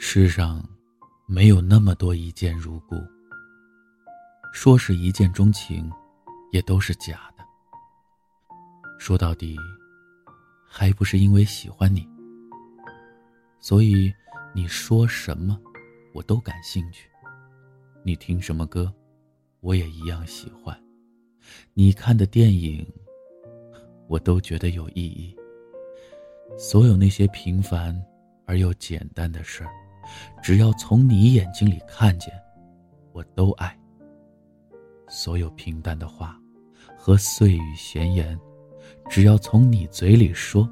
世上没有那么多一见如故，说是一见钟情，也都是假的。说到底，还不是因为喜欢你，所以你说什么，我都感兴趣；你听什么歌，我也一样喜欢；你看的电影，我都觉得有意义。所有那些平凡而又简单的事儿。只要从你眼睛里看见，我都爱。所有平淡的话和碎语闲言，只要从你嘴里说，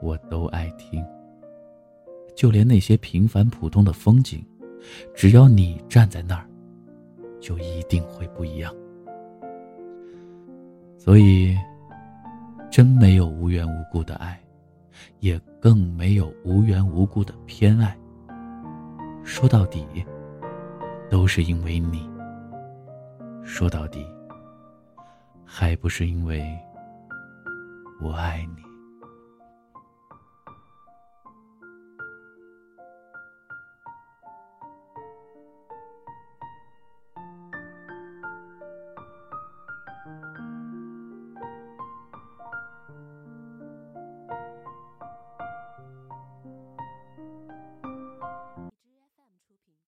我都爱听。就连那些平凡普通的风景，只要你站在那儿，就一定会不一样。所以，真没有无缘无故的爱，也更没有无缘无故的偏爱。说到底，都是因为你。说到底，还不是因为我爱你。